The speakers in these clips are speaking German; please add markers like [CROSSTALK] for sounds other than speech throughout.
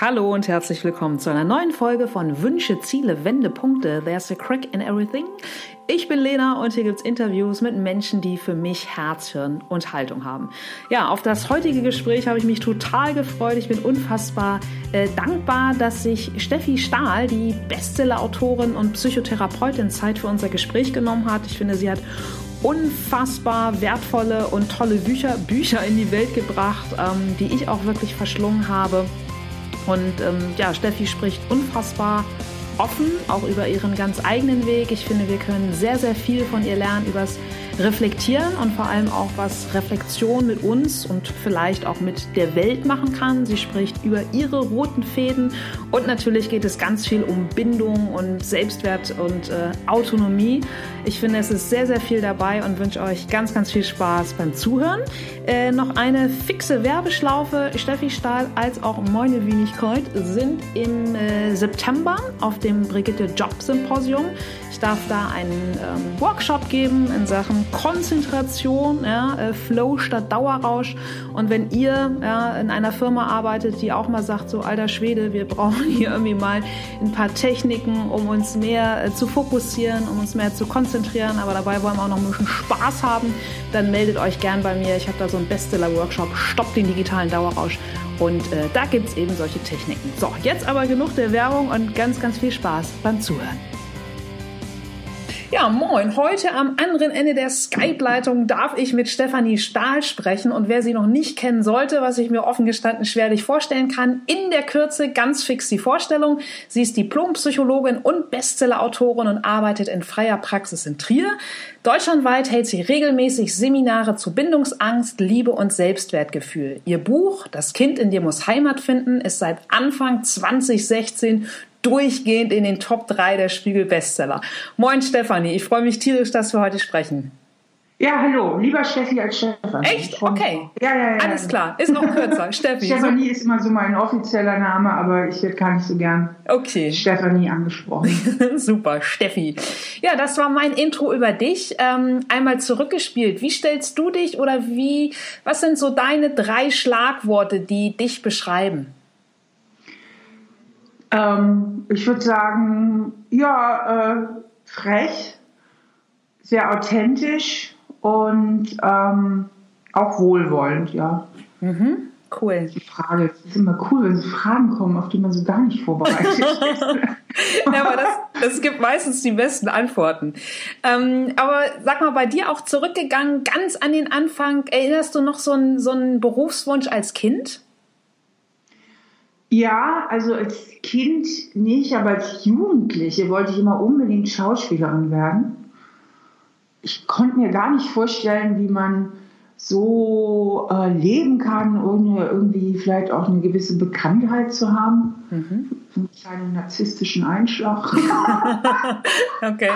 Hallo und herzlich willkommen zu einer neuen Folge von Wünsche, Ziele, Wendepunkte. There's a crack in everything. Ich bin Lena und hier gibt's Interviews mit Menschen, die für mich Herz, Hirn und Haltung haben. Ja, auf das heutige Gespräch habe ich mich total gefreut. Ich bin unfassbar äh, dankbar, dass sich Steffi Stahl, die Bestseller-Autorin und Psychotherapeutin, Zeit für unser Gespräch genommen hat. Ich finde, sie hat unfassbar wertvolle und tolle Bücher, Bücher in die Welt gebracht, ähm, die ich auch wirklich verschlungen habe. Und ähm, ja, Steffi spricht unfassbar offen, auch über ihren ganz eigenen Weg. Ich finde, wir können sehr, sehr viel von ihr lernen übers reflektieren und vor allem auch, was Reflexion mit uns und vielleicht auch mit der Welt machen kann. Sie spricht über ihre roten Fäden und natürlich geht es ganz viel um Bindung und Selbstwert und äh, Autonomie. Ich finde, es ist sehr, sehr viel dabei und wünsche euch ganz, ganz viel Spaß beim Zuhören. Äh, noch eine fixe Werbeschlaufe. Steffi Stahl als auch Moine Wenigkeit sind im äh, September auf dem Brigitte Job Symposium. Ich darf da einen ähm, Workshop geben in Sachen Konzentration, ja, äh, Flow statt Dauerrausch. Und wenn ihr ja, in einer Firma arbeitet, die auch mal sagt, so alter Schwede, wir brauchen hier irgendwie mal ein paar Techniken, um uns mehr äh, zu fokussieren, um uns mehr zu konzentrieren, aber dabei wollen wir auch noch ein bisschen Spaß haben, dann meldet euch gern bei mir. Ich habe da so einen Bestseller-Workshop, Stopp den digitalen Dauerrausch. Und äh, da gibt es eben solche Techniken. So, jetzt aber genug der Werbung und ganz, ganz viel Spaß beim Zuhören. Ja, moin. Heute am anderen Ende der Skype-Leitung darf ich mit Stefanie Stahl sprechen. Und wer sie noch nicht kennen sollte, was ich mir offen gestanden schwerlich vorstellen kann, in der Kürze ganz fix die Vorstellung. Sie ist Diplompsychologin und Bestseller-Autorin und arbeitet in freier Praxis in Trier. Deutschlandweit hält sie regelmäßig Seminare zu Bindungsangst, Liebe und Selbstwertgefühl. Ihr Buch Das Kind in dir muss Heimat finden ist seit Anfang 2016 durchgehend in den Top 3 der Spiegel Bestseller. Moin Stefanie, ich freue mich tierisch, dass wir heute sprechen. Ja, hallo, lieber Steffi als Stefanie. Echt? Okay. Ja, ja, ja. Alles klar, ist noch kürzer. [LAUGHS] Steffi. Stefanie ist immer so mein offizieller Name, aber ich werde gar nicht so gern okay. Stefanie angesprochen. [LAUGHS] Super, Steffi. Ja, das war mein Intro über dich. Ähm, einmal zurückgespielt. Wie stellst du dich oder wie, was sind so deine drei Schlagworte, die dich beschreiben? Ähm, ich würde sagen, ja, äh, frech, sehr authentisch und ähm, auch wohlwollend, ja. Mhm. Cool. Die Frage, es ist immer cool, wenn so Fragen kommen, auf die man so gar nicht vorbereitet ist. [LAUGHS] ja, aber das, das gibt meistens die besten Antworten. Ähm, aber sag mal, bei dir auch zurückgegangen, ganz an den Anfang, erinnerst du noch so einen, so einen Berufswunsch als Kind? Ja, also als Kind nicht, aber als Jugendliche wollte ich immer unbedingt Schauspielerin werden. Ich konnte mir gar nicht vorstellen, wie man so äh, leben kann, ohne irgendwie vielleicht auch eine gewisse Bekanntheit zu haben. Mhm. Einen kleinen narzisstischen Einschlag. [LAUGHS] okay.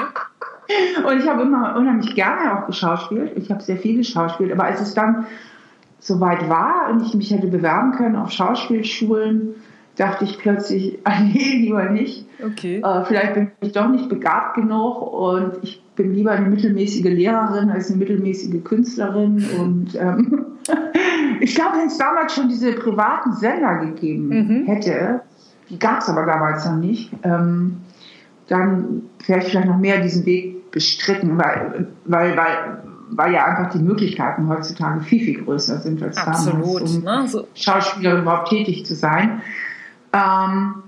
Und ich habe immer unheimlich gerne auch geschauspielt. Ich habe sehr viel geschauspielt. Aber als es dann soweit war und ich mich hätte bewerben können auf Schauspielschulen, dachte ich plötzlich, [LAUGHS] ah, nee, lieber nicht. Okay. Äh, vielleicht bin ich doch nicht begabt genug und ich bin lieber eine mittelmäßige Lehrerin als eine mittelmäßige Künstlerin. Und ähm, [LAUGHS] ich glaube, wenn es damals schon diese privaten Sender gegeben mhm. hätte, die gab es aber damals noch nicht, ähm, dann wäre ich vielleicht noch mehr diesen Weg bestritten, weil, weil, weil weil ja einfach die Möglichkeiten heutzutage viel, viel größer sind als Absolut, damals, um ne? so. Schauspielerin überhaupt tätig zu sein. Ähm,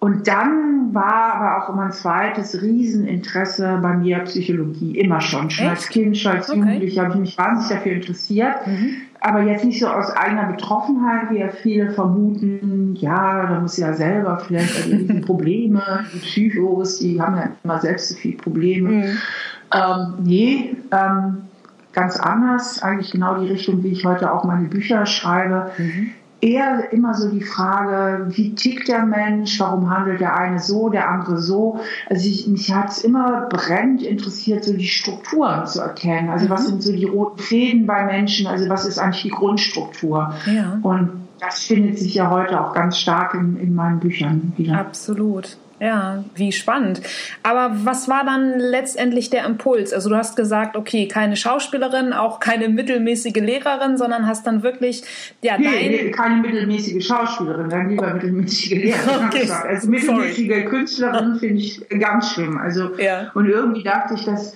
und dann war aber auch immer ein zweites Rieseninteresse bei mir Psychologie, immer schon. Schon Echt? als Kind, schon als okay. Jugendliche habe ich mich wahnsinnig dafür interessiert. Mhm. Aber jetzt nicht so aus eigener Betroffenheit, wie ja viele vermuten, ja, da muss ja selber vielleicht die [LAUGHS] Probleme, die Psychos, die haben ja immer selbst so viele Probleme. Mhm. Ähm, nee, ähm, ganz anders, eigentlich genau die Richtung, wie ich heute auch meine Bücher schreibe. Mhm eher immer so die Frage, wie tickt der Mensch, warum handelt der eine so, der andere so. Also ich, mich hat es immer brennend interessiert, so die Strukturen zu erkennen. Also mhm. was sind so die roten Fäden bei Menschen, also was ist eigentlich die Grundstruktur. Ja. Und das findet sich ja heute auch ganz stark in, in meinen Büchern wieder. Absolut. Ja, wie spannend. Aber was war dann letztendlich der Impuls? Also du hast gesagt, okay, keine Schauspielerin, auch keine mittelmäßige Lehrerin, sondern hast dann wirklich ja nee, dein nee, keine mittelmäßige Schauspielerin, dann lieber mittelmäßige Lehrerin. Okay. Also mittelmäßige Sorry. Künstlerin finde ich ganz schlimm. Also ja. und irgendwie dachte ich, dass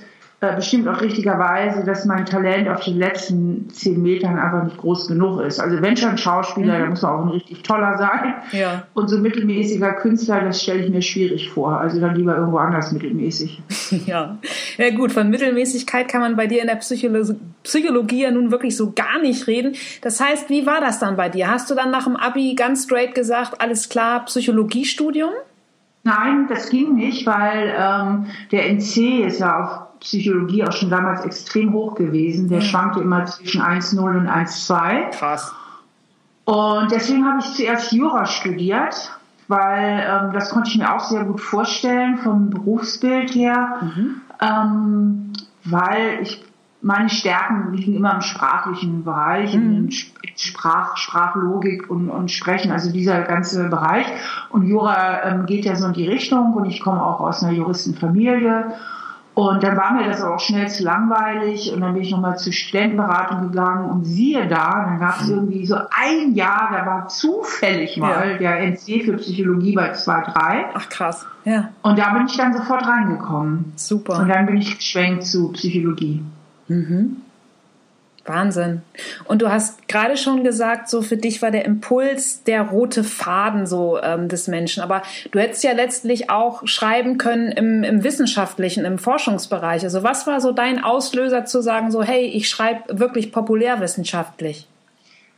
bestimmt auch richtigerweise, dass mein Talent auf den letzten zehn Metern einfach nicht groß genug ist. Also wenn schon Schauspieler, mhm. dann muss man auch ein richtig toller sein. Ja. Und so mittelmäßiger Künstler, das stelle ich mir schwierig vor. Also dann lieber irgendwo anders mittelmäßig. [LAUGHS] Ja. ja gut, von Mittelmäßigkeit kann man bei dir in der Psycholo Psychologie ja nun wirklich so gar nicht reden. Das heißt, wie war das dann bei dir? Hast du dann nach dem Abi ganz straight gesagt, alles klar, Psychologiestudium? Nein, das ging nicht, weil ähm, der NC ist ja auf Psychologie auch schon damals extrem hoch gewesen. Der mhm. schwankte immer zwischen 1,0 und 1,2. Krass. Und deswegen habe ich zuerst Jura studiert, weil ähm, das konnte ich mir auch sehr gut vorstellen vom Berufsbild her, mhm. ähm, weil ich meine Stärken liegen immer im sprachlichen Bereich, mhm. in Sprach, Sprachlogik und, und Sprechen, also dieser ganze Bereich. Und Jura ähm, geht ja so in die Richtung und ich komme auch aus einer Juristenfamilie und dann war mir das auch schnell zu langweilig und dann bin ich nochmal zur Studentenberatung gegangen und siehe da, dann gab es mhm. irgendwie so ein Jahr, da war zufällig mal ja. der NC für Psychologie bei 2.3. Ach krass, ja. Und da bin ich dann sofort reingekommen. Super. Und dann bin ich geschwenkt zu Psychologie. Mhm. Wahnsinn. Und du hast gerade schon gesagt, so für dich war der Impuls der rote Faden so ähm, des Menschen. Aber du hättest ja letztlich auch schreiben können im, im wissenschaftlichen, im Forschungsbereich. Also was war so dein Auslöser zu sagen, so hey, ich schreibe wirklich populärwissenschaftlich?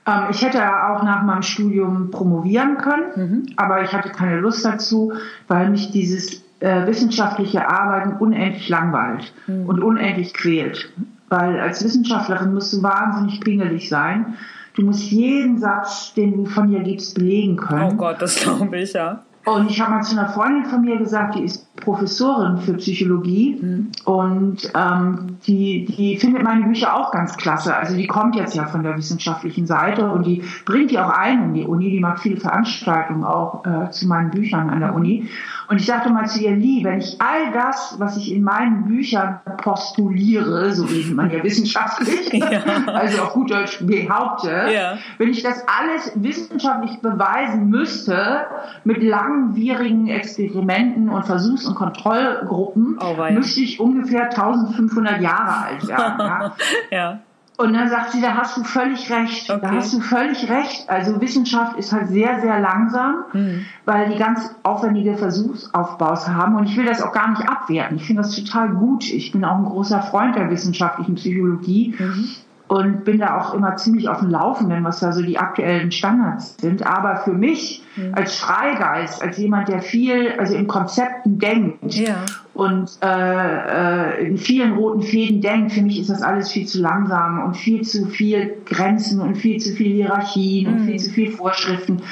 Ähm, ich hätte auch nach meinem Studium promovieren können, mhm. aber ich hatte keine Lust dazu, weil mich dieses äh, wissenschaftliche Arbeiten unendlich langweilt mhm. und unendlich quält. Weil als Wissenschaftlerin musst du wahnsinnig pingelig sein. Du musst jeden Satz, den du von dir gibst, belegen können. Oh Gott, das [LAUGHS] glaube ich, ja. Und ich habe mal zu einer Freundin von mir gesagt, die ist Professorin für Psychologie mhm. und ähm, die, die findet meine Bücher auch ganz klasse. Also die kommt jetzt ja von der wissenschaftlichen Seite und die bringt die auch ein in die Uni. Die macht viele Veranstaltungen auch äh, zu meinen Büchern an der. Uni. Und ich dachte mal zu ihr, Lee, wenn ich all das, was ich in meinen Büchern postuliere, so wie man ja wissenschaftlich, [LAUGHS] ja. also auf gut Deutsch behaupte, ja. wenn ich das alles wissenschaftlich beweisen müsste, mit langwierigen Experimenten und Versuchs- und Kontrollgruppen, oh, müsste ich ungefähr 1500 Jahre alt werden. ja. [LAUGHS] ja. Und dann sagt sie, da hast du völlig recht. Okay. Da hast du völlig recht. Also Wissenschaft ist halt sehr, sehr langsam, mhm. weil die ganz aufwendige Versuchsaufbaus haben. Und ich will das auch gar nicht abwerten. Ich finde das total gut. Ich bin auch ein großer Freund der wissenschaftlichen Psychologie. Mhm und bin da auch immer ziemlich auf dem Laufenden, was da so die aktuellen Standards sind. Aber für mich mhm. als Freigeist, als jemand, der viel, also in Konzepten denkt ja. und äh, äh, in vielen roten Fäden denkt, für mich ist das alles viel zu langsam und viel zu viel Grenzen und viel zu viel Hierarchien mhm. und viel zu viel Vorschriften.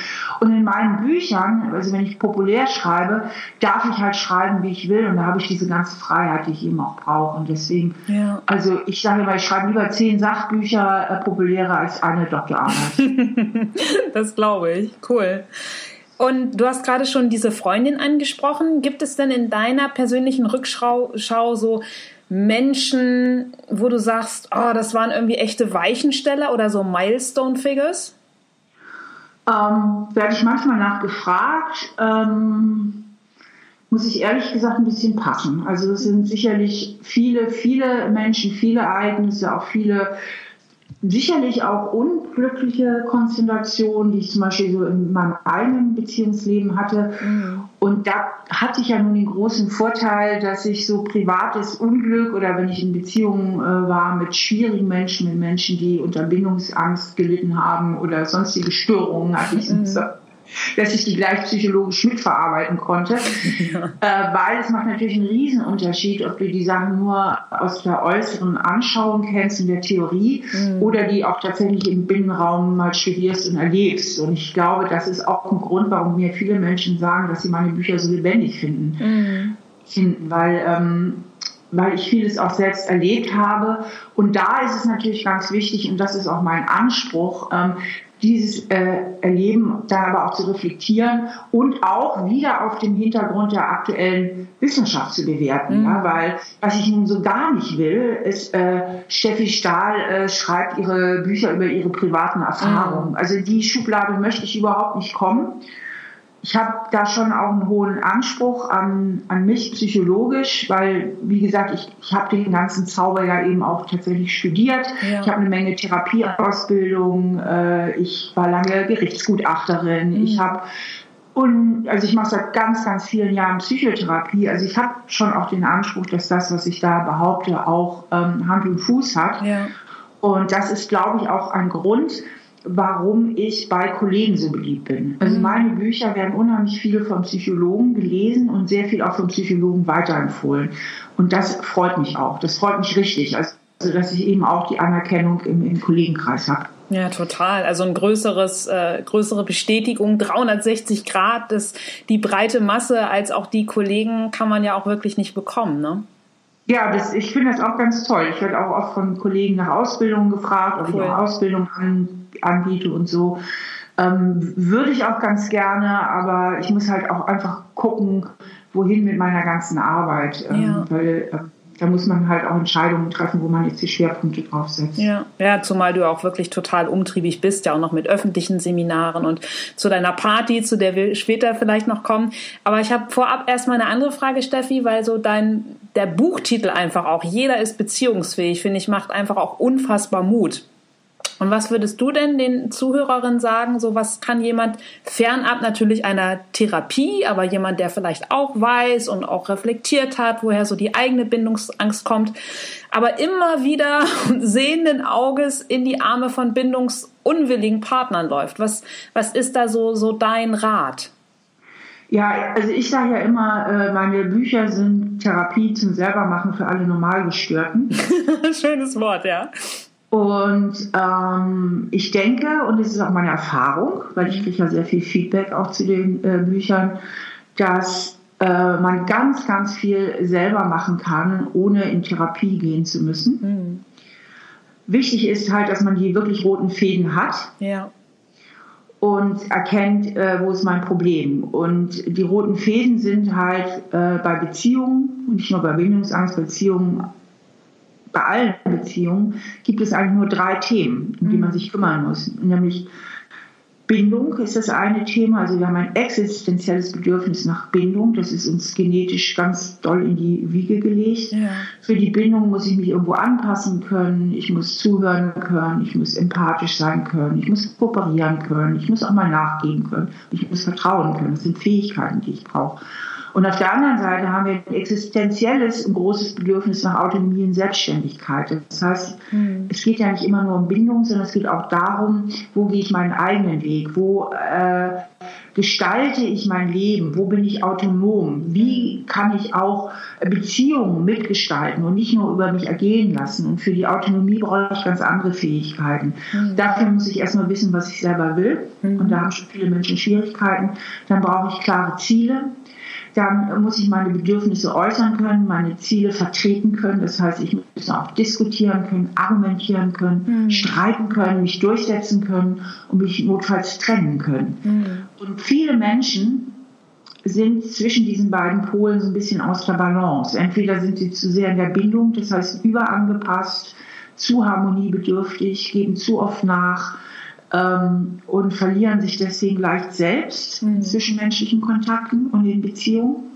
Und in meinen Büchern, also wenn ich populär schreibe, darf ich halt schreiben, wie ich will. Und da habe ich diese ganze Freiheit, die ich eben auch brauche. Und deswegen, ja. also ich sage immer, ich schreibe lieber zehn Sachbücher äh, populärer als eine Doktorarbeit. [LAUGHS] das glaube ich. Cool. Und du hast gerade schon diese Freundin angesprochen. Gibt es denn in deiner persönlichen Rückschau so Menschen, wo du sagst, oh, das waren irgendwie echte Weichensteller oder so Milestone-Figures? Ähm, werde ich manchmal nachgefragt. Ähm, muss ich ehrlich gesagt ein bisschen passen. Also es sind sicherlich viele, viele Menschen, viele Ereignisse, auch viele sicherlich auch unglückliche Konstellationen, die ich zum Beispiel so in meinem eigenen Beziehungsleben hatte. Mhm. Und da hatte ich ja nun den großen Vorteil, dass ich so privates Unglück oder wenn ich in Beziehungen äh, war mit schwierigen Menschen, mit Menschen, die unter Bindungsangst gelitten haben oder sonstige Störungen, hatte ich mhm dass ich die gleich psychologisch mitverarbeiten konnte, ja. äh, weil es macht natürlich einen Riesenunterschied, ob du die Sachen nur aus der äußeren Anschauung kennst, in der Theorie, mhm. oder die auch tatsächlich im Binnenraum mal studierst und erlebst. Und ich glaube, das ist auch ein Grund, warum mir viele Menschen sagen, dass sie meine Bücher so lebendig finden. Mhm. finden weil ähm, weil ich vieles auch selbst erlebt habe. Und da ist es natürlich ganz wichtig, und das ist auch mein Anspruch, ähm, dieses äh, Erleben dann aber auch zu reflektieren und auch wieder auf dem Hintergrund der aktuellen Wissenschaft zu bewerten. Mhm. Ja, weil was ich nun so gar nicht will, ist, äh, Steffi Stahl äh, schreibt ihre Bücher über ihre privaten Erfahrungen. Mhm. Also die Schublade möchte ich überhaupt nicht kommen ich habe da schon auch einen hohen Anspruch an, an mich psychologisch, weil, wie gesagt, ich, ich habe den ganzen Zauber ja eben auch tatsächlich studiert. Ja. Ich habe eine Menge Therapieausbildung, äh, ich war lange Gerichtsgutachterin, mhm. ich habe und also ich mache seit ganz, ganz vielen Jahren Psychotherapie. Also ich habe schon auch den Anspruch, dass das, was ich da behaupte, auch ähm, Hand und Fuß hat. Ja. Und das ist, glaube ich, auch ein Grund, warum ich bei Kollegen so beliebt bin. Also mhm. meine Bücher werden unheimlich viel von Psychologen gelesen und sehr viel auch von Psychologen weiterempfohlen. Und das freut mich auch. Das freut mich richtig. Also, dass ich eben auch die Anerkennung im, im Kollegenkreis habe. Ja, total. Also ein größeres, äh, größere Bestätigung, 360 Grad, das, die breite Masse als auch die Kollegen kann man ja auch wirklich nicht bekommen, ne? Ja, das, ich finde das auch ganz toll. Ich werde auch oft von Kollegen nach Ausbildungen gefragt, ob cool. ich auch Ausbildung an, anbiete und so. Ähm, würde ich auch ganz gerne, aber ich muss halt auch einfach gucken, wohin mit meiner ganzen Arbeit. Ähm, ja. Weil äh, da muss man halt auch Entscheidungen treffen, wo man jetzt die Schwerpunkte drauf setzt. Ja, ja, zumal du auch wirklich total umtriebig bist, ja auch noch mit öffentlichen Seminaren und zu deiner Party, zu der wir später vielleicht noch kommen. Aber ich habe vorab erstmal eine andere Frage, Steffi, weil so dein der Buchtitel einfach auch, jeder ist beziehungsfähig, finde ich, macht einfach auch unfassbar Mut. Und was würdest du denn den Zuhörerinnen sagen? So was kann jemand fernab natürlich einer Therapie, aber jemand, der vielleicht auch weiß und auch reflektiert hat, woher so die eigene Bindungsangst kommt, aber immer wieder [LAUGHS] sehenden Auges in die Arme von bindungsunwilligen Partnern läuft. Was, was ist da so, so dein Rat? Ja, also ich sage ja immer, äh, meine Bücher sind Therapie zum Selbermachen für alle Normalgestörten. [LAUGHS] Schönes Wort, ja. Und ähm, ich denke, und es ist auch meine Erfahrung, weil ich kriege ja sehr viel Feedback auch zu den äh, Büchern, dass äh, man ganz, ganz viel selber machen kann, ohne in Therapie gehen zu müssen. Mhm. Wichtig ist halt, dass man die wirklich roten Fäden hat. Ja und erkennt, äh, wo ist mein Problem. Und die roten Fäden sind halt äh, bei Beziehungen, nicht nur bei Bindungsangst, Beziehungen bei allen Beziehungen gibt es eigentlich nur drei Themen, um die man mhm. sich kümmern muss. Nämlich Bindung ist das eine Thema. Also wir haben ein existenzielles Bedürfnis nach Bindung. Das ist uns genetisch ganz doll in die Wiege gelegt. Ja. Für die Bindung muss ich mich irgendwo anpassen können. Ich muss zuhören können. Ich muss empathisch sein können. Ich muss kooperieren können. Ich muss auch mal nachgehen können. Ich muss vertrauen können. Das sind Fähigkeiten, die ich brauche. Und auf der anderen Seite haben wir ein existenzielles, ein großes Bedürfnis nach Autonomie und Selbstständigkeit. Das heißt, mhm. es geht ja nicht immer nur um Bindung, sondern es geht auch darum, wo gehe ich meinen eigenen Weg, wo äh, gestalte ich mein Leben, wo bin ich autonom, wie kann ich auch Beziehungen mitgestalten und nicht nur über mich ergehen lassen. Und für die Autonomie brauche ich ganz andere Fähigkeiten. Mhm. Dafür muss ich erstmal wissen, was ich selber will. Mhm. Und da haben schon viele Menschen Schwierigkeiten. Dann brauche ich klare Ziele dann muss ich meine Bedürfnisse äußern können, meine Ziele vertreten können. Das heißt, ich muss auch diskutieren können, argumentieren können, mhm. streiten können, mich durchsetzen können und mich notfalls trennen können. Mhm. Und viele Menschen sind zwischen diesen beiden Polen so ein bisschen aus der Balance. Entweder sind sie zu sehr in der Bindung, das heißt überangepasst, zu harmoniebedürftig, geben zu oft nach, ähm, und verlieren sich deswegen leicht selbst in mhm. zwischenmenschlichen Kontakten und in Beziehungen.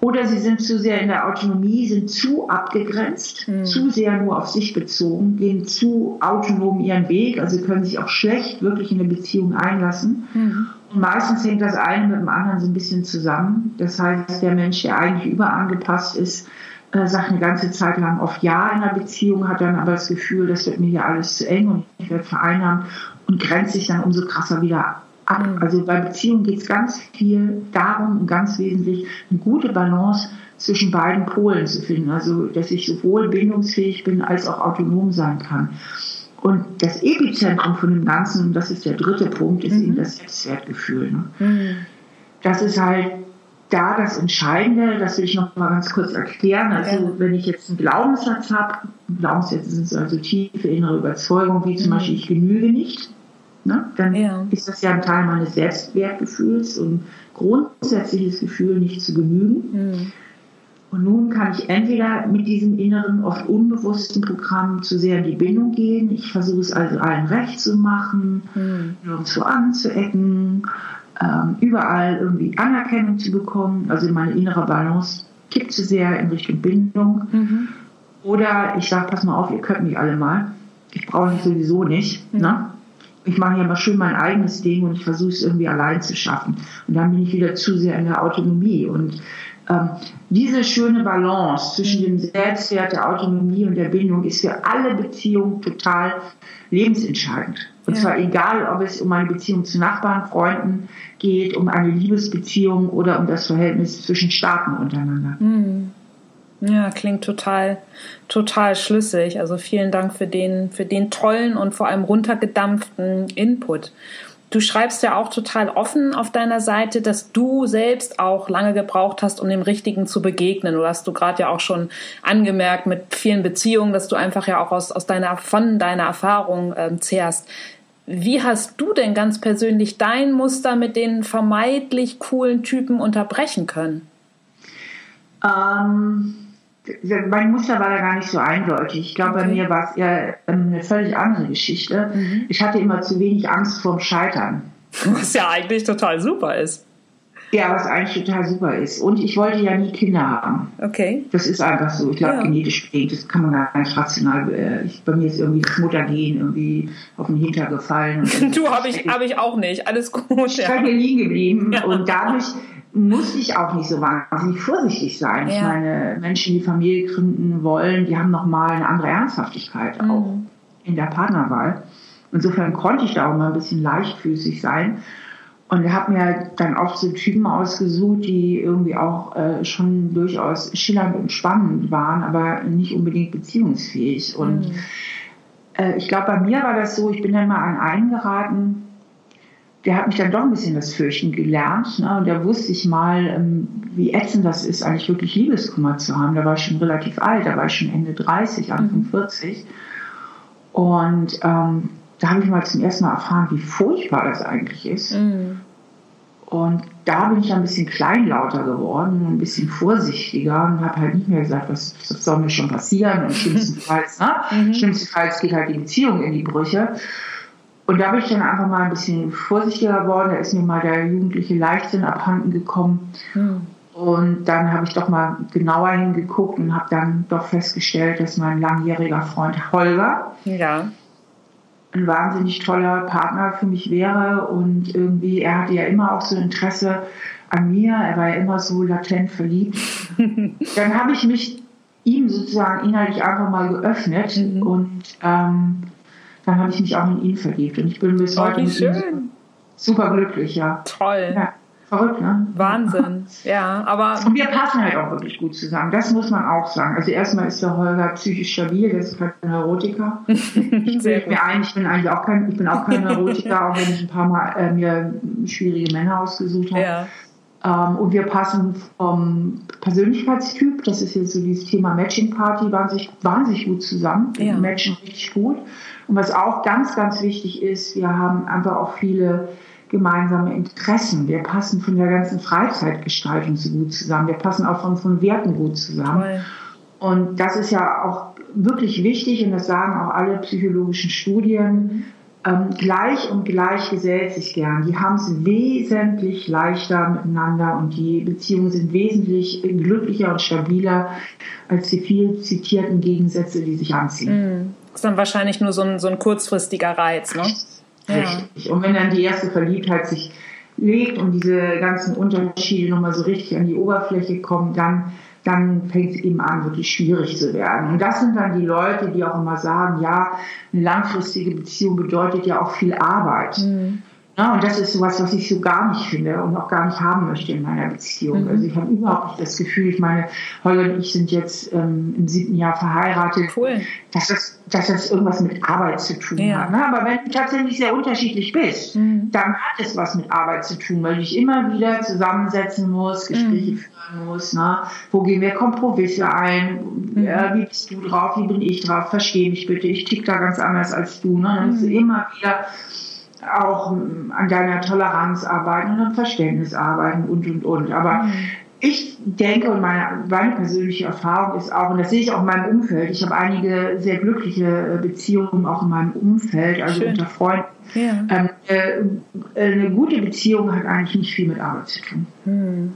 Oder sie sind zu sehr in der Autonomie, sind zu abgegrenzt, mhm. zu sehr nur auf sich bezogen, gehen zu autonom ihren Weg, also können sich auch schlecht wirklich in eine Beziehung einlassen. Mhm. Und meistens hängt das eine mit dem anderen so ein bisschen zusammen. Das heißt, der Mensch, der eigentlich überangepasst ist, äh, sagt eine ganze Zeit lang auf Ja in einer Beziehung, hat dann aber das Gefühl, das wird mir hier alles zu eng und ich werde vereinnahmt und grenzt sich dann umso krasser wieder ab. Mhm. Also bei Beziehungen geht es ganz viel darum und ganz wesentlich eine gute Balance zwischen beiden Polen zu finden. Also dass ich sowohl bindungsfähig bin als auch autonom sein kann. Und das Epizentrum von dem Ganzen, und das ist der dritte Punkt, ist mhm. eben das Selbstwertgefühl. Ne? Mhm. Das ist halt da das Entscheidende, das will ich noch mal ganz kurz erklären. Also wenn ich jetzt einen Glaubenssatz habe, Glaubenssätze sind also tiefe innere Überzeugungen, wie zum mhm. Beispiel ich genüge nicht. ne, dann ja. ist das ja ein Teil meines Selbstwertgefühls und grundsätzliches Gefühl, nicht zu genügen. Mhm. Und nun kann ich entweder mit diesem inneren, oft unbewussten Programm zu sehr in die Bindung gehen. Ich versuche es also allen recht zu machen, mhm. nirgendwo anzuecken, überall irgendwie Anerkennung zu bekommen. Also meine innere Balance kippt zu sehr in Richtung Bindung. Mhm. Oder ich sage, pass mal auf, ihr könnt mich alle mal. Ich brauche mich sowieso nicht. Mhm. Ne? Ich mache ja mal schön mein eigenes Ding und ich versuche es irgendwie allein zu schaffen. Und dann bin ich wieder zu sehr in der Autonomie. Und ähm, diese schöne Balance zwischen dem Selbstwert, der Autonomie und der Bindung ist für alle Beziehungen total lebensentscheidend. Und ja. zwar egal, ob es um eine Beziehung zu Nachbarn, Freunden geht, um eine Liebesbeziehung oder um das Verhältnis zwischen Staaten untereinander. Mhm. Ja, klingt total, total schlüssig. Also vielen Dank für den, für den tollen und vor allem runtergedampften Input. Du schreibst ja auch total offen auf deiner Seite, dass du selbst auch lange gebraucht hast, um dem Richtigen zu begegnen. Du hast du gerade ja auch schon angemerkt mit vielen Beziehungen, dass du einfach ja auch aus, aus deiner, von deiner Erfahrung ähm, zehrst. Wie hast du denn ganz persönlich dein Muster mit den vermeintlich coolen Typen unterbrechen können? Ähm mein Muster war da gar nicht so eindeutig. Ich glaube, bei mir war es eher eine völlig andere Geschichte. Mhm. Ich hatte immer zu wenig Angst vorm Scheitern. Was ja eigentlich total super ist. Ja, was eigentlich total super ist. Und ich wollte ja nie Kinder haben. Okay. Das ist einfach so. Ich glaube, ja. genetisch bedingt. Das kann man gar nicht rational. Äh, ich, bei mir ist irgendwie das Muttergehen irgendwie auf den Hinter gefallen. [LAUGHS] du, habe ich, hab ich auch nicht. Alles gut. Ich ja. bin liegen geblieben. Ja. Und dadurch muss ich auch nicht so wahnsinnig vorsichtig sein. Ja. Ich meine, Menschen, die Familie gründen wollen, die haben nochmal eine andere Ernsthaftigkeit mhm. auch in der Partnerwahl. Insofern konnte ich da auch mal ein bisschen leichtfüßig sein. Und habe mir dann auch so Typen ausgesucht, die irgendwie auch äh, schon durchaus schillernd und spannend waren, aber nicht unbedingt beziehungsfähig. Und mhm. äh, ich glaube, bei mir war das so, ich bin dann mal an einen geraten, der hat mich dann doch ein bisschen das Fürchten gelernt. Ne? Und da wusste ich mal, ähm, wie ätzend das ist, eigentlich wirklich Liebeskummer zu haben. Da war ich schon relativ alt, da war ich schon Ende 30, Anfang mhm. 40. Und ähm, da habe ich mal zum ersten Mal erfahren, wie furchtbar das eigentlich ist. Mhm. Und da bin ich ein bisschen kleinlauter geworden, ein bisschen vorsichtiger und habe halt nicht mehr gesagt, was, was soll mir schon passieren. Und [LAUGHS] schlimmstenfalls, ne? mhm. schlimmstenfalls geht halt die Beziehung in die Brüche. Und da bin ich dann einfach mal ein bisschen vorsichtiger geworden. Da ist mir mal der jugendliche Leichtsinn abhanden gekommen. Mhm. Und dann habe ich doch mal genauer hingeguckt und habe dann doch festgestellt, dass mein langjähriger Freund Holger ja. ein wahnsinnig toller Partner für mich wäre. Und irgendwie, er hatte ja immer auch so Interesse an mir. Er war ja immer so latent verliebt. [LAUGHS] dann habe ich mich ihm sozusagen inhaltlich einfach mal geöffnet mhm. und ähm, dann habe ich mich auch in ihn verliebt. Und ich bin bis oh, heute schön. super glücklich, ja. Toll. Ja. Verrückt, ne? Wahnsinn, [LAUGHS] ja, aber. Und wir passen halt auch wirklich gut zusammen. Das muss man auch sagen. Also erstmal ist der Holger psychisch stabil, der ist kein Neurotiker. [LAUGHS] ich bin mir ein, ich bin eigentlich auch kein, ich bin auch kein Neurotiker, auch wenn ich ein paar Mal äh, mir schwierige Männer ausgesucht habe. Ja. Ähm, und wir passen vom Persönlichkeitstyp, das ist jetzt so dieses Thema Matching Party, wahnsinnig, wahnsinnig gut zusammen. Wir ja. matchen richtig gut. Und was auch ganz, ganz wichtig ist, wir haben einfach auch viele gemeinsame Interessen. Wir passen von der ganzen Freizeitgestaltung so gut zusammen. Wir passen auch von, von Werten gut zusammen. Toll. Und das ist ja auch wirklich wichtig und das sagen auch alle psychologischen Studien. Ähm, gleich und gleich gesellt sich gern. Die haben es wesentlich leichter miteinander und die Beziehungen sind wesentlich glücklicher und stabiler als die viel zitierten Gegensätze, die sich anziehen. Ist dann wahrscheinlich nur so ein, so ein kurzfristiger Reiz, ne? Richtig. Ja. Und wenn dann die erste Verliebtheit sich legt und diese ganzen Unterschiede nochmal so richtig an die Oberfläche kommen, dann, dann fängt es eben an, wirklich schwierig zu werden. Und das sind dann die Leute, die auch immer sagen, ja, eine langfristige Beziehung bedeutet ja auch viel Arbeit. Mhm. Ja, und das ist sowas, was ich so gar nicht finde und auch gar nicht haben möchte in meiner Beziehung. Mhm. Also ich habe überhaupt nicht das Gefühl, ich meine, Holger und ich sind jetzt ähm, im siebten Jahr verheiratet, cool. dass, das, dass das irgendwas mit Arbeit zu tun ja. hat. Ne? Aber wenn du tatsächlich sehr unterschiedlich bist, mhm. dann hat es was mit Arbeit zu tun, weil du dich immer wieder zusammensetzen musst, Gespräche mhm. führen musst. Ne? Wo gehen wir Kompromisse ein? Äh, wie bist du drauf? Wie bin ich drauf? Verstehe mich bitte. Ich tick da ganz anders als du. Ne? Dann ist mhm. immer wieder auch an deiner Toleranz arbeiten und am Verständnis arbeiten und und und. Aber mhm. ich denke und meine, meine, persönliche Erfahrung ist auch, und das sehe ich auch in meinem Umfeld, ich habe einige sehr glückliche Beziehungen auch in meinem Umfeld, also Schön. unter Freunden. Ja. Ähm, äh, eine gute Beziehung hat eigentlich nicht viel mit Arbeit zu tun. Mhm.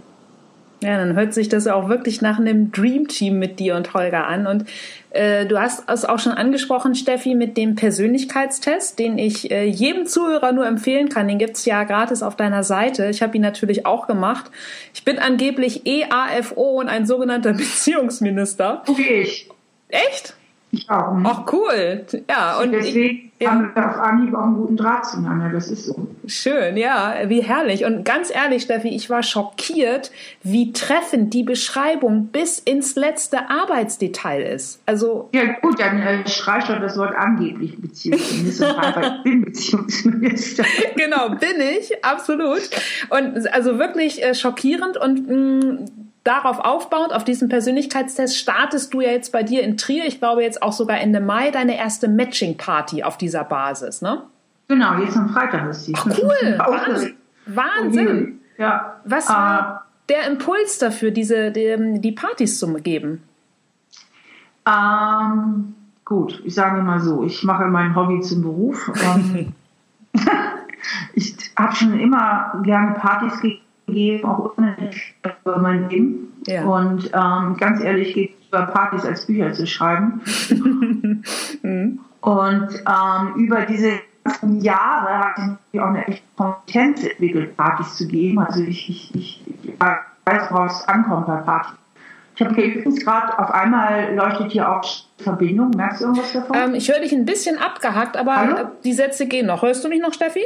Ja, dann hört sich das auch wirklich nach einem Dream Team mit dir und Holger an. Und äh, du hast es auch schon angesprochen, Steffi, mit dem Persönlichkeitstest, den ich äh, jedem Zuhörer nur empfehlen kann. Den gibt's ja gratis auf deiner Seite. Ich habe ihn natürlich auch gemacht. Ich bin angeblich EAFO und ein sogenannter [LAUGHS] Beziehungsminister. Wie ich. Echt? Ich auch. Ne? Ach, cool. Ja, und deswegen ich, ja. haben wir auf Anhieb auch einen guten Draht zueinander. Das ist so. Schön, ja, wie herrlich. Und ganz ehrlich, Steffi, ich war schockiert, wie treffend die Beschreibung bis ins letzte Arbeitsdetail ist. Also. Ja, gut, dann äh, streich doch das Wort angeblich Beziehungsminister. ich bin [LAUGHS] Beziehungsminister. genau, bin ich, absolut. Und also wirklich äh, schockierend und mh, mm, darauf aufbauend, auf diesem Persönlichkeitstest, startest du ja jetzt bei dir in Trier, ich glaube jetzt auch sogar Ende Mai, deine erste Matching-Party auf dieser Basis, ne? Genau, jetzt am Freitag ist sie. Ach, cool, [LAUGHS] Wahnsinn. Wahnsinn. Ja. Was war uh, der Impuls dafür, diese, die, die Partys zu geben? Ähm, gut, ich sage mal so, ich mache mein Hobby zum Beruf. Ähm, [LAUGHS] [LAUGHS] ich habe schon immer gerne Partys gegeben gegeben, auch unendlich über mein Leben. Ja. Und ähm, ganz ehrlich, geht über Partys als Bücher zu schreiben. [LAUGHS] mhm. Und ähm, über diese ganzen Jahre habe ich auch eine echte Kompetenz entwickelt, Partys zu geben. Also ich, ich, ich, ich weiß, worauf es ankommt bei Partys. Ich habe hier übrigens gerade auf einmal leuchtet hier auch Verbindung. Merkst du irgendwas davon? Ähm, ich höre dich ein bisschen abgehackt, aber Hallo? die Sätze gehen noch. Hörst du mich noch, Steffi?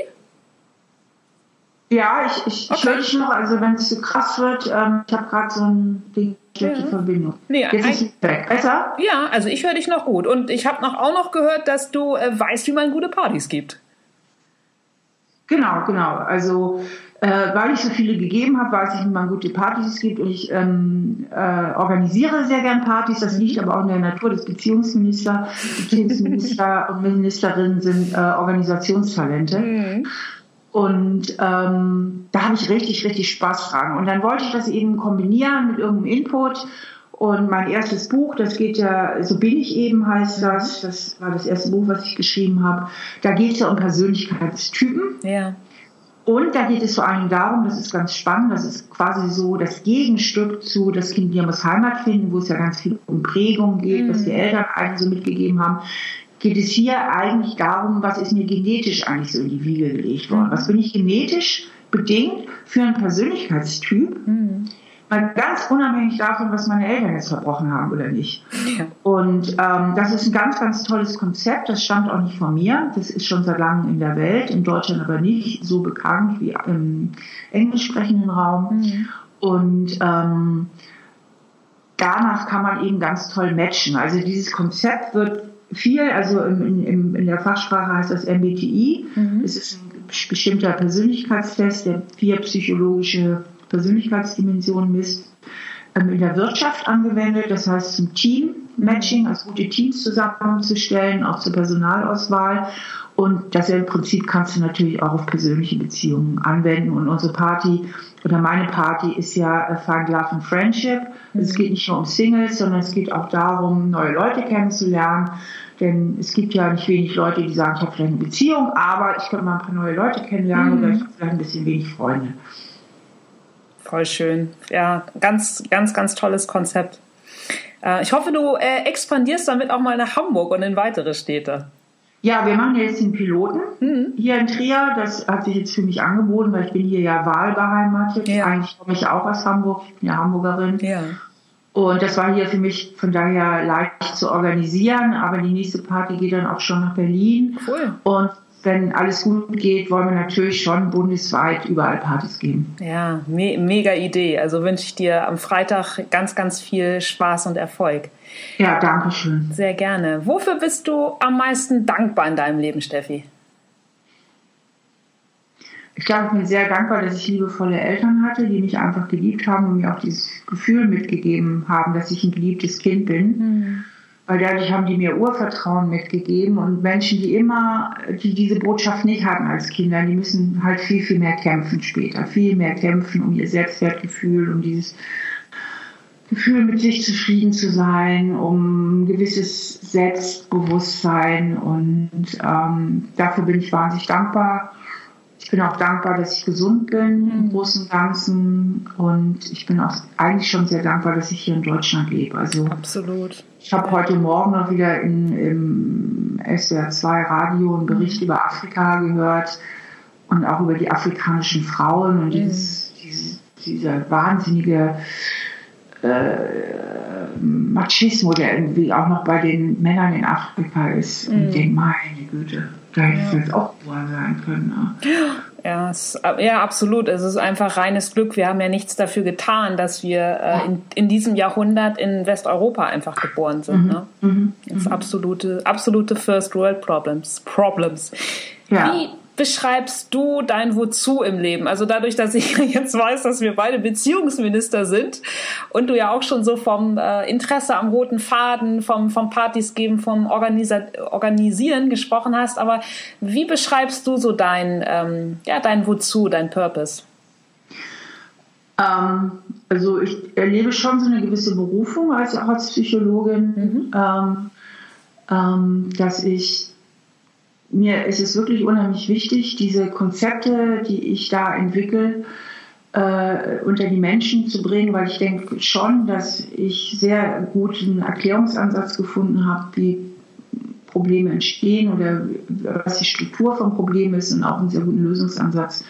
Ja, ich, ich, okay. dich noch, also wenn es zu krass wird, ähm, ich habe gerade so ein Ding, schlechte ja. Verbindung. Nee, Jetzt ist es weg. Besser? Ja, also ich höre dich noch gut. Und ich habe noch, auch noch gehört, dass du äh, weißt, wie man gute Partys gibt. Genau, genau. Also äh, weil ich so viele gegeben habe, weiß ich, wie man gute Partys gibt und ich ähm, äh, organisiere sehr gern Partys. Das liegt aber auch in der Natur des Beziehungsministers. Beziehungsminister [LAUGHS] und Ministerinnen sind äh, Organisationstalente. Mhm. Und ähm, da habe ich richtig, richtig Spaß dran. Und dann wollte ich das eben kombinieren mit irgendeinem Input. Und mein erstes Buch, das geht ja, so bin ich eben heißt das, das war das erste Buch, was ich geschrieben habe. Da geht es ja um Persönlichkeitstypen. Ja. Und da geht es vor allem darum, das ist ganz spannend, das ist quasi so das Gegenstück zu Das Kind wir muss Heimat finden, wo es ja ganz viel um Prägung geht, mhm. was die Eltern eigentlich so mitgegeben haben geht es hier eigentlich darum, was ist mir genetisch eigentlich so in die Wiege gelegt worden? Was bin ich genetisch bedingt für einen Persönlichkeitstyp? Mhm. Mal ganz unabhängig davon, was meine Eltern jetzt verbrochen haben oder nicht. Ja. Und ähm, das ist ein ganz, ganz tolles Konzept. Das stammt auch nicht von mir. Das ist schon seit langem in der Welt, in Deutschland aber nicht so bekannt wie im englisch sprechenden Raum. Mhm. Und ähm, danach kann man eben ganz toll matchen. Also dieses Konzept wird viel, also in, in, in der Fachsprache heißt das MBTI. Mhm. Es ist ein bestimmter Persönlichkeitstest, der vier psychologische Persönlichkeitsdimensionen misst, ähm, in der Wirtschaft angewendet, das heißt zum Team-Matching, also gute Teams zusammenzustellen, auch zur Personalauswahl. Und das im Prinzip kannst du natürlich auch auf persönliche Beziehungen anwenden. Und unsere Party oder meine Party ist ja Find Love and Friendship. Mhm. Es geht nicht nur um Singles, sondern es geht auch darum, neue Leute kennenzulernen. Denn es gibt ja nicht wenig Leute, die sagen, ich habe vielleicht eine Beziehung, aber ich könnte mal ein paar neue Leute kennenlernen mhm. oder ich habe vielleicht ein bisschen wenig Freunde. Voll schön. Ja, ganz, ganz, ganz tolles Konzept. Äh, ich hoffe, du äh, expandierst damit auch mal nach Hamburg und in weitere Städte. Ja, wir machen jetzt den Piloten mhm. hier in Trier. Das hat sich jetzt für mich angeboten, weil ich bin hier ja wahlbeheimatet. Ja. Eigentlich komme ich auch aus Hamburg. Ich bin ja Hamburgerin. Ja. Und das war hier für mich von daher leicht zu organisieren. Aber die nächste Party geht dann auch schon nach Berlin. Cool. Und wenn alles gut geht, wollen wir natürlich schon bundesweit überall Partys geben. Ja, me mega Idee. Also wünsche ich dir am Freitag ganz, ganz viel Spaß und Erfolg. Ja, danke schön. Sehr gerne. Wofür bist du am meisten dankbar in deinem Leben, Steffi? Ich glaube, ich bin sehr dankbar, dass ich liebevolle Eltern hatte, die mich einfach geliebt haben und mir auch dieses Gefühl mitgegeben haben, dass ich ein geliebtes Kind bin. Mhm. weil dadurch haben die mir Urvertrauen mitgegeben und Menschen, die immer, die diese Botschaft nicht hatten als Kinder, die müssen halt viel, viel mehr kämpfen später, viel mehr kämpfen um ihr Selbstwertgefühl, um dieses Gefühl, mit sich zufrieden zu sein, um ein gewisses Selbstbewusstsein und ähm, dafür bin ich wahnsinnig dankbar. Ich bin auch dankbar, dass ich gesund bin im mhm. Großen und Ganzen und ich bin auch eigentlich schon sehr dankbar, dass ich hier in Deutschland lebe. Also absolut. Ich habe heute Morgen noch wieder in, im SWR 2 Radio einen Bericht mhm. über Afrika gehört und auch über die afrikanischen Frauen und mhm. dieses, dieses, dieser wahnsinnige äh, Machismo, der irgendwie auch noch bei den Männern in Afrika ist. Mhm. Und denke, meine Güte, da hätte es ja. auch wohl sein können. Ne? Ja, es, ja, absolut. Es ist einfach reines Glück. Wir haben ja nichts dafür getan, dass wir äh, in, in diesem Jahrhundert in Westeuropa einfach geboren sind. Mhm. Ne? Mhm. Das ist mhm. absolute, absolute First World Problems. Problems. Ja. Wie, beschreibst du dein Wozu im Leben? Also dadurch, dass ich [LAUGHS] jetzt weiß, dass wir beide Beziehungsminister sind und du ja auch schon so vom äh, Interesse am roten Faden, vom, vom Partys geben, vom Organisa Organisieren gesprochen hast, aber wie beschreibst du so dein, ähm, ja, dein Wozu, dein Purpose? Ähm, also ich erlebe schon so eine gewisse Berufung als, als Psychologin, mhm. ähm, ähm dass ich mir ist es wirklich unheimlich wichtig, diese Konzepte, die ich da entwickle, äh, unter die Menschen zu bringen, weil ich denke schon, dass ich sehr guten Erklärungsansatz gefunden habe, wie Probleme entstehen oder was die Struktur vom Problem ist und auch einen sehr guten Lösungsansatz,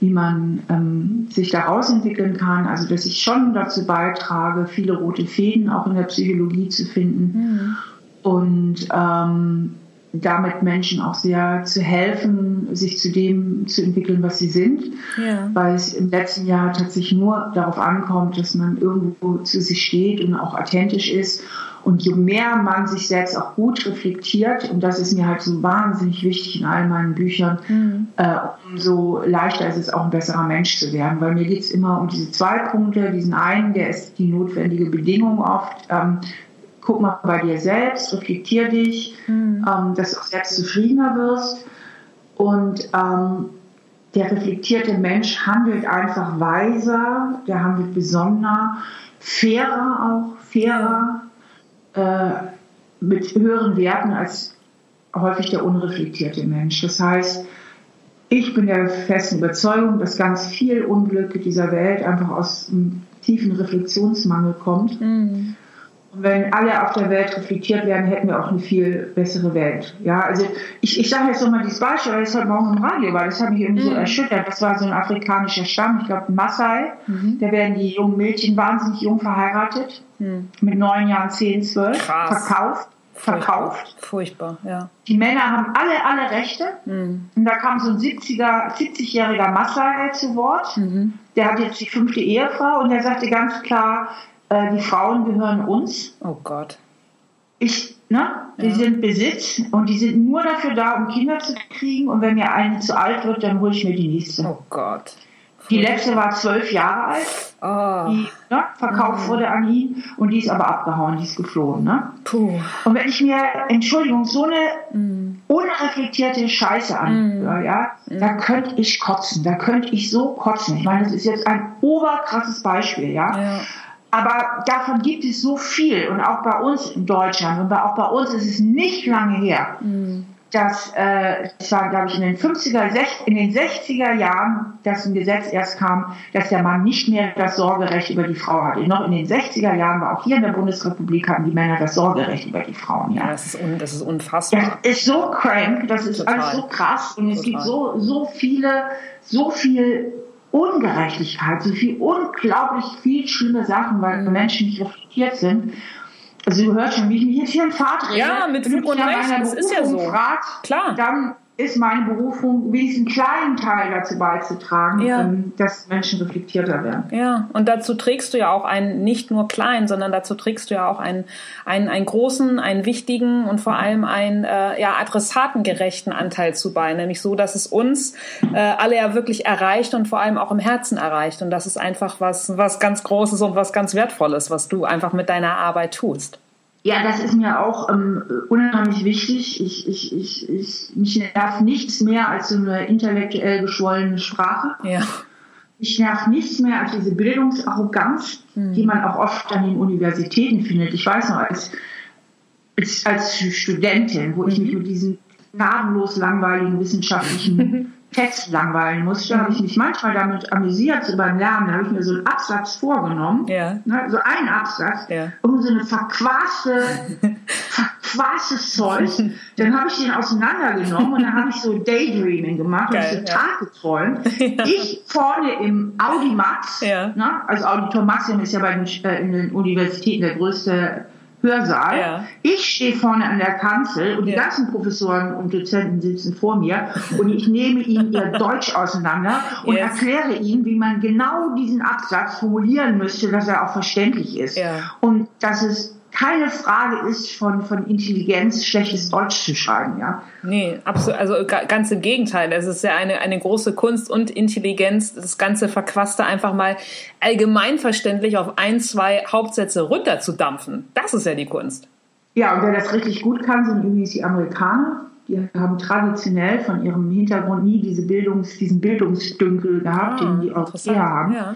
wie man ähm, sich daraus entwickeln kann. Also dass ich schon dazu beitrage, viele rote Fäden auch in der Psychologie zu finden. Mhm. Und ähm, damit Menschen auch sehr zu helfen, sich zu dem zu entwickeln, was sie sind. Ja. Weil es im letzten Jahr tatsächlich nur darauf ankommt, dass man irgendwo zu sich steht und auch authentisch ist. Und je mehr man sich selbst auch gut reflektiert, und das ist mir halt so wahnsinnig wichtig in all meinen Büchern, mhm. äh, umso leichter ist es auch ein besserer Mensch zu werden. Weil mir geht es immer um diese zwei Punkte. Diesen einen, der ist die notwendige Bedingung oft, ähm, guck mal bei dir selbst, reflektier dich, mhm. ähm, dass du auch selbst zufriedener wirst. Und ähm, der reflektierte Mensch handelt einfach weiser, der handelt besonderer, fairer auch, fairer, äh, mit höheren Werten als häufig der unreflektierte Mensch. Das heißt, ich bin der festen Überzeugung, dass ganz viel Unglück dieser Welt einfach aus einem tiefen Reflexionsmangel kommt. Mhm. Und wenn alle auf der Welt reflektiert werden, hätten wir auch eine viel bessere Welt. Ja, also ich, ich sage jetzt nochmal dieses Beispiel, weil das heute Morgen im Radio war, das hat mich irgendwie mhm. so erschüttert. Das war so ein afrikanischer Stamm, ich glaube Maasai. Mhm. Da werden die jungen Mädchen wahnsinnig jung verheiratet, mhm. mit neun Jahren, zehn, zwölf, verkauft. Verkauft. Furchtbar, ja. Die Männer haben alle, alle Rechte. Mhm. Und da kam so ein 70er, 70-jähriger Maasai zu Wort. Mhm. Der hat jetzt die fünfte Ehefrau und der sagte ganz klar, äh, die Frauen gehören uns. Oh Gott. Ich, ne? Die ja. sind Besitz und die sind nur dafür da, um Kinder zu kriegen. Und wenn mir eine zu alt wird, dann hole ich mir die nächste. Oh Gott. Die letzte war zwölf Jahre alt, oh. die ne, verkauft oh. wurde an ihn und die ist aber abgehauen, die ist geflohen. Ne? Puh. Und wenn ich mir, Entschuldigung, so eine mm. unreflektierte Scheiße anhöre, mm. ja, mm. da könnte ich kotzen, da könnte ich so kotzen. Ich meine, das ist jetzt ein oberkrasses Beispiel, ja. ja. Aber davon gibt es so viel und auch bei uns in Deutschland und auch bei uns ist es nicht lange her, mhm. dass, äh, das war glaube ich in den 50er, in den 60er Jahren, dass ein Gesetz erst kam, dass der Mann nicht mehr das Sorgerecht über die Frau hatte. Noch in den 60er Jahren war auch hier in der Bundesrepublik hatten die Männer das Sorgerecht über die Frauen. Ja, ja das, ist das ist unfassbar. Das ist so crank, das ist Total. alles so krass und Total. es gibt so, so viele, so viel Ungerechtigkeit, so viel unglaublich viel schlimme Sachen, weil mhm. Menschen nicht reflektiert sind. Also du hörst schon, wie ich mich jetzt hier im Pfad rede. Ja, mit Fug und Recht, das ist ja so. Fragt, Klar. Dann ist meine Berufung, wenigstens einen kleinen Teil dazu beizutragen, ja. Ähm, dass Menschen reflektierter werden. Ja, und dazu trägst du ja auch einen, nicht nur kleinen, sondern dazu trägst du ja auch einen, einen, einen großen, einen wichtigen und vor allem einen äh, ja, adressatengerechten Anteil zu bei, nämlich so, dass es uns äh, alle ja wirklich erreicht und vor allem auch im Herzen erreicht. Und das ist einfach was, was ganz Großes und was ganz Wertvolles, was du einfach mit deiner Arbeit tust. Ja, das ist mir auch ähm, unheimlich wichtig. Ich, ich, ich, ich, mich nervt nichts mehr als so eine intellektuell geschwollene Sprache. Ja. Mich nervt nichts mehr als diese Bildungsarroganz, mhm. die man auch oft an den Universitäten findet. Ich weiß noch, als, als, als Studentin, wo mhm. ich mich mit diesen gnadenlos langweiligen wissenschaftlichen [LAUGHS] Text langweilen musste, habe ich mich manchmal damit amüsiert beim Lernen. Da habe ich mir so einen Absatz vorgenommen, ja. ne, so einen Absatz, ja. um so eine verquaste, [LAUGHS] verquastes Zeug. Dann habe ich den auseinandergenommen und dann habe ich so Daydreaming gemacht Geil, und so Tag geträumt. [LAUGHS] Ja. Ich vorne im Audimax, ne, also Auditor Maximum ist ja bei den, äh, in den Universitäten der größte Hörsaal. Ja. Ich stehe vorne an der Kanzel und die Ja. ganzen Professoren und Dozenten sitzen vor mir und ich nehme ihnen ihr Deutsch auseinander und Yes. erkläre ihnen, wie man genau diesen Absatz formulieren müsste, dass er auch verständlich ist. Ja. Und dass es keine Frage ist von, von Intelligenz, schlechtes Deutsch zu schreiben, ja. Nee, absolut, also ga- ganz im Gegenteil. Es ist ja eine, eine große Kunst und Intelligenz, das ganze Verquaste einfach mal allgemeinverständlich auf ein, zwei Hauptsätze runterzudampfen. Das ist ja die Kunst. Ja, und wer das richtig gut kann, sind übrigens die Amerikaner. Die haben traditionell von ihrem Hintergrund nie diese Bildungs, diesen Bildungsdünkel gehabt, den die Ah. Europäer haben. Ja.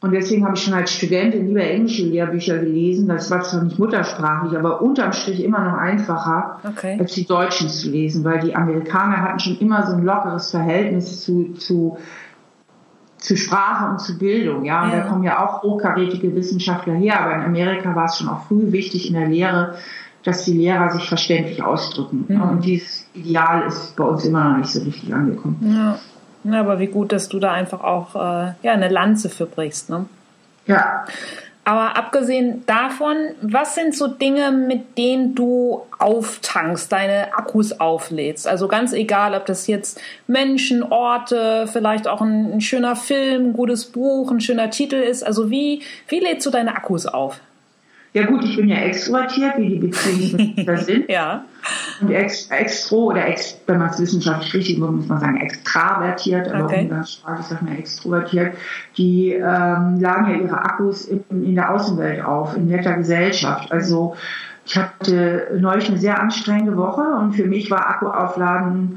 Und deswegen habe ich schon als Studentin lieber englische Lehrbücher gelesen. Das war zwar nicht muttersprachlich, aber unterm Strich immer noch einfacher, Okay. als die Deutschen zu lesen, weil die Amerikaner hatten schon immer so ein lockeres Verhältnis zu, zu, zu Sprache und zu Bildung. Ja, und Ja. da kommen ja auch hochkarätige Wissenschaftler her. Aber in Amerika war es schon auch früh wichtig in der Lehre, dass die Lehrer sich verständlich ausdrücken. Mhm. Und dieses Ideal ist bei uns immer noch nicht so richtig angekommen. Ja. Ja, aber wie gut, dass du da einfach auch äh, ja, eine Lanze für brichst. Ne? Ja, Aber abgesehen davon, was sind so Dinge, mit denen du auftankst, deine Akkus auflädst? Also ganz egal, ob das jetzt Menschen, Orte, vielleicht auch ein, ein schöner Film, ein gutes Buch, ein schöner Titel ist. Also wie, wie lädst du deine Akkus auf? Ja gut, ich bin ja extrovertiert, wie die Beziehungen das [LAUGHS] sind. Ja. Und ex, extro oder ex, wenn man es wissenschaftlich richtig macht, muss man sagen extravertiert, aber Okay. umgangssprachlich sagt man extrovertiert, die ähm, laden ja ihre Akkus in, in der Außenwelt auf, in netter Gesellschaft. Also ich hatte neulich eine sehr anstrengende Woche und für mich war Akkuaufladen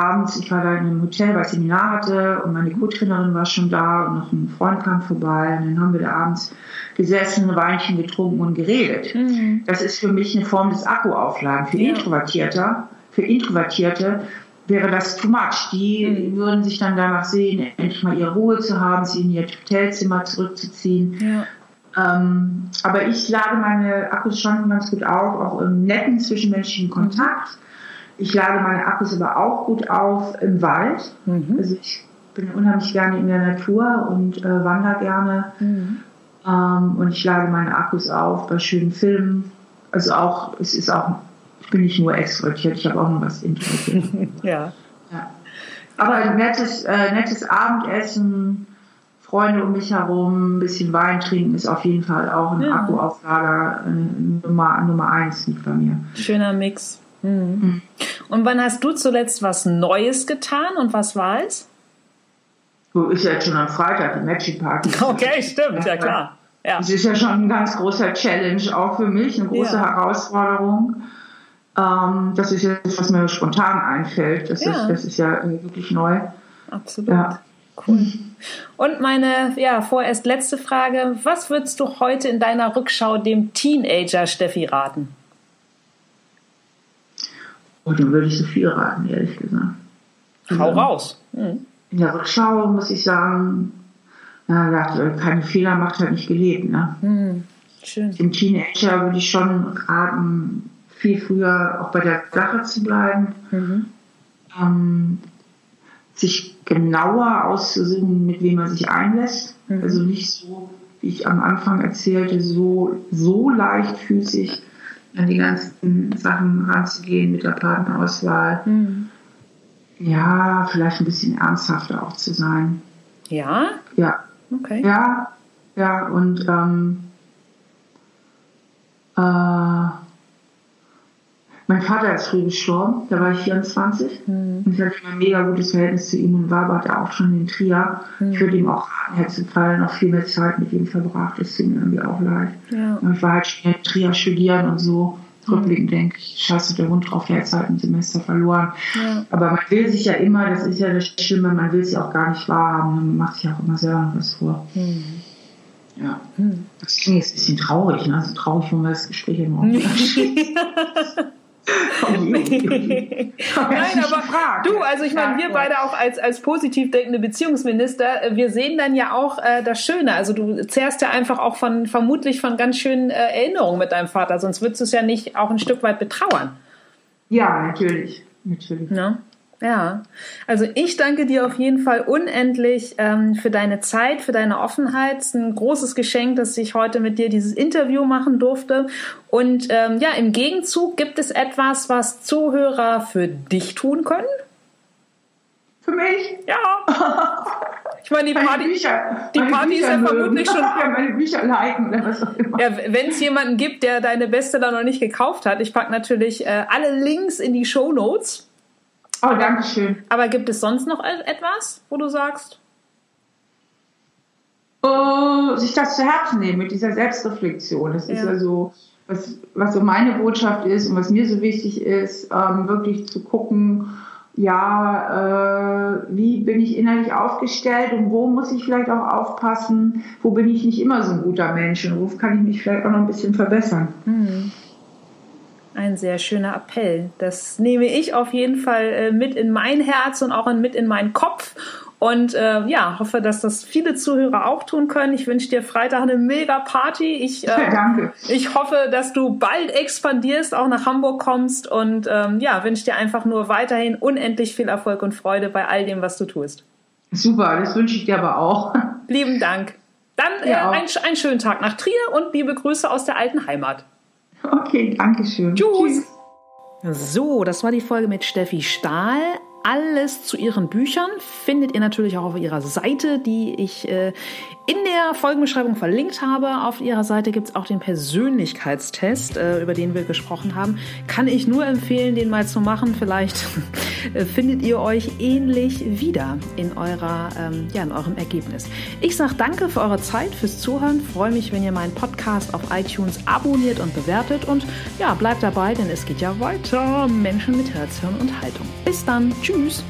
abends, ich war da in einem Hotel, weil ich Seminar hatte und meine Co-Trainerin war schon da und noch ein Freund kam vorbei und dann haben wir da abends gesessen, ein Weinchen getrunken und geredet. Das ist für mich eine Form des Akkuaufladen. Für Ja. Introvertierte, für Introvertierte wäre das too much. Die würden sich dann danach sehen, endlich mal ihre Ruhe zu haben, sich in ihr Hotelzimmer zurückzuziehen. Ja. Ähm, aber ich lade meine Akkus schon ganz gut auf, auch im netten zwischenmenschlichen Kontakt. Ich lade meine Akkus aber auch gut auf im Wald. Mhm. Also ich bin unheimlich gerne in der Natur und äh, wandere gerne. Mhm. Ähm, und ich lade meine Akkus auf bei schönen Filmen. Also auch, es ist auch, ich bin nicht nur extrovertiert, ich habe auch noch was introvertiert. [LAUGHS] Ja. ja. Aber ein nettes, äh, nettes Abendessen, Freunde um mich herum, ein bisschen Wein trinken ist auf jeden Fall auch ein Ja. Akkuauflader äh, Nummer, Nummer eins liegt bei mir. Schöner Mix. Mhm. Und wann hast du zuletzt was Neues getan und was war es? So ist ja jetzt schon am Freitag die Magic Party. [LAUGHS] Okay, stimmt, ja klar. Ja. Das ist ja schon ein ganz großer Challenge auch für mich, eine große Ja. Herausforderung. Ähm, das ist jetzt, was mir spontan einfällt. Das, Ja. ist, das ist ja wirklich neu. Absolut. Ja. Cool. Und meine ja, vorerst letzte Frage. Was würdest du heute in deiner Rückschau dem Teenager Steffi raten? Und dann würde ich so viel raten, ehrlich gesagt. Hau Ja. raus. Mhm. In der Rückschau muss ich sagen, na, keine Fehler macht, hat nicht gelebt. Ne? Mhm. Schön. Dem Teenager würde ich schon raten, viel früher auch bei der Sache zu bleiben. Mhm. ähm, sich genauer auszusuchen, mit wem man sich einlässt. Mhm. Also nicht so, wie ich am Anfang erzählte, so, so leichtfüßig an die ganzen Sachen ranzugehen mit der Partnerauswahl. Mhm. Ja, vielleicht ein bisschen ernsthafter auch zu sein. Ja? Ja, Okay. ja, ja, und ähm, äh, Mein Vater ist früh gestorben, da war ich 24. Mhm. Und ich hatte ein mega gutes Verhältnis zu ihm und war aber da auch schon in Trier. Mhm. Ich würde ihm auch Herzinfall noch viel mehr Zeit mit ihm verbracht, deswegen irgendwie auch leid. Ja. Und ich war halt schon in Trier studieren und so. Rückblickend denke ich, scheiße, der Hund drauf, der hat halt ein Semester verloren. Ja. Aber man will sich ja immer, das ist ja das Schlimme, man will ja auch gar nicht wahrhaben. Man macht sich auch immer selber was vor. Mhm. Ja. Mhm. Das klingt jetzt ein bisschen traurig, ne? So traurig, wenn wir das Gespräch [LAUGHS] immer [LAUGHS] Nein, aber du, also ich meine, wir beide auch als, als positiv denkende Beziehungsminister, äh, wir sehen dann ja auch äh, das Schöne. Also du zehrst ja einfach auch von, vermutlich von ganz schönen äh, Erinnerungen mit deinem Vater, sonst würdest du es ja nicht auch ein Stück weit betrauern. Ja, natürlich. Natürlich. Ja. Ja, also ich danke dir auf jeden Fall unendlich ähm, für deine Zeit, für deine Offenheit. Es ist ein großes Geschenk, dass ich heute mit dir dieses Interview machen durfte. Und ähm, ja, im Gegenzug gibt es etwas, was Zuhörer für dich tun können? Für mich? Ja. [LAUGHS] Ich meine, die Party, Bücher, die Party Bücher ist ja vermutlich schon. [LAUGHS] Ja, meine Bücher liken oder was auch immer. Ja, wenn es jemanden gibt, der deine Beste da noch nicht gekauft hat, ich packe natürlich äh, alle Links in die Show Notes. Oh, danke schön. Aber gibt es sonst noch etwas, wo du sagst? Oh, sich das zu Herzen nehmen mit dieser Selbstreflexion. Das ja. ist ja so, was, was so meine Botschaft ist und was mir so wichtig ist, ähm, wirklich zu gucken, ja, äh, wie bin ich innerlich aufgestellt und wo muss ich vielleicht auch aufpassen, wo bin ich nicht immer so ein guter Mensch und wo kann ich mich vielleicht auch noch ein bisschen verbessern. Mhm. Ein sehr schöner Appell. Das nehme ich auf jeden Fall äh, mit in mein Herz und auch mit in meinen Kopf. Und äh, ja, hoffe, dass das viele Zuhörer auch tun können. Ich wünsche dir Freitag eine mega Party. Ich, [LAUGHS] äh, Danke. ich hoffe, dass du bald expandierst, auch nach Hamburg kommst und ähm, ja, wünsche dir einfach nur weiterhin unendlich viel Erfolg und Freude bei all dem, was du tust. Super, das wünsche ich dir aber auch. Lieben Dank. Dann äh, ein, einen schönen Tag nach Trier und liebe Grüße aus der alten Heimat. Okay, danke schön. Tschüss. So, das war die Folge mit Steffi Stahl. Alles zu ihren Büchern findet ihr natürlich auch auf ihrer Seite, die ich äh, in der Folgenbeschreibung verlinkt habe. Auf ihrer Seite gibt es auch den Persönlichkeitstest, äh, über den wir gesprochen haben. Kann ich nur empfehlen, den mal zu machen. Vielleicht [LAUGHS] äh, findet ihr euch ähnlich wieder in, eurer, ähm, ja, in eurem Ergebnis. Ich sage danke für eure Zeit, fürs Zuhören. Freue mich, wenn ihr meinen Podcast auf iTunes abonniert und bewertet. Und ja, bleibt dabei, denn es geht ja weiter. Menschen mit Herz, Hirn und Haltung. Bis dann. Tschüss. Tschüss.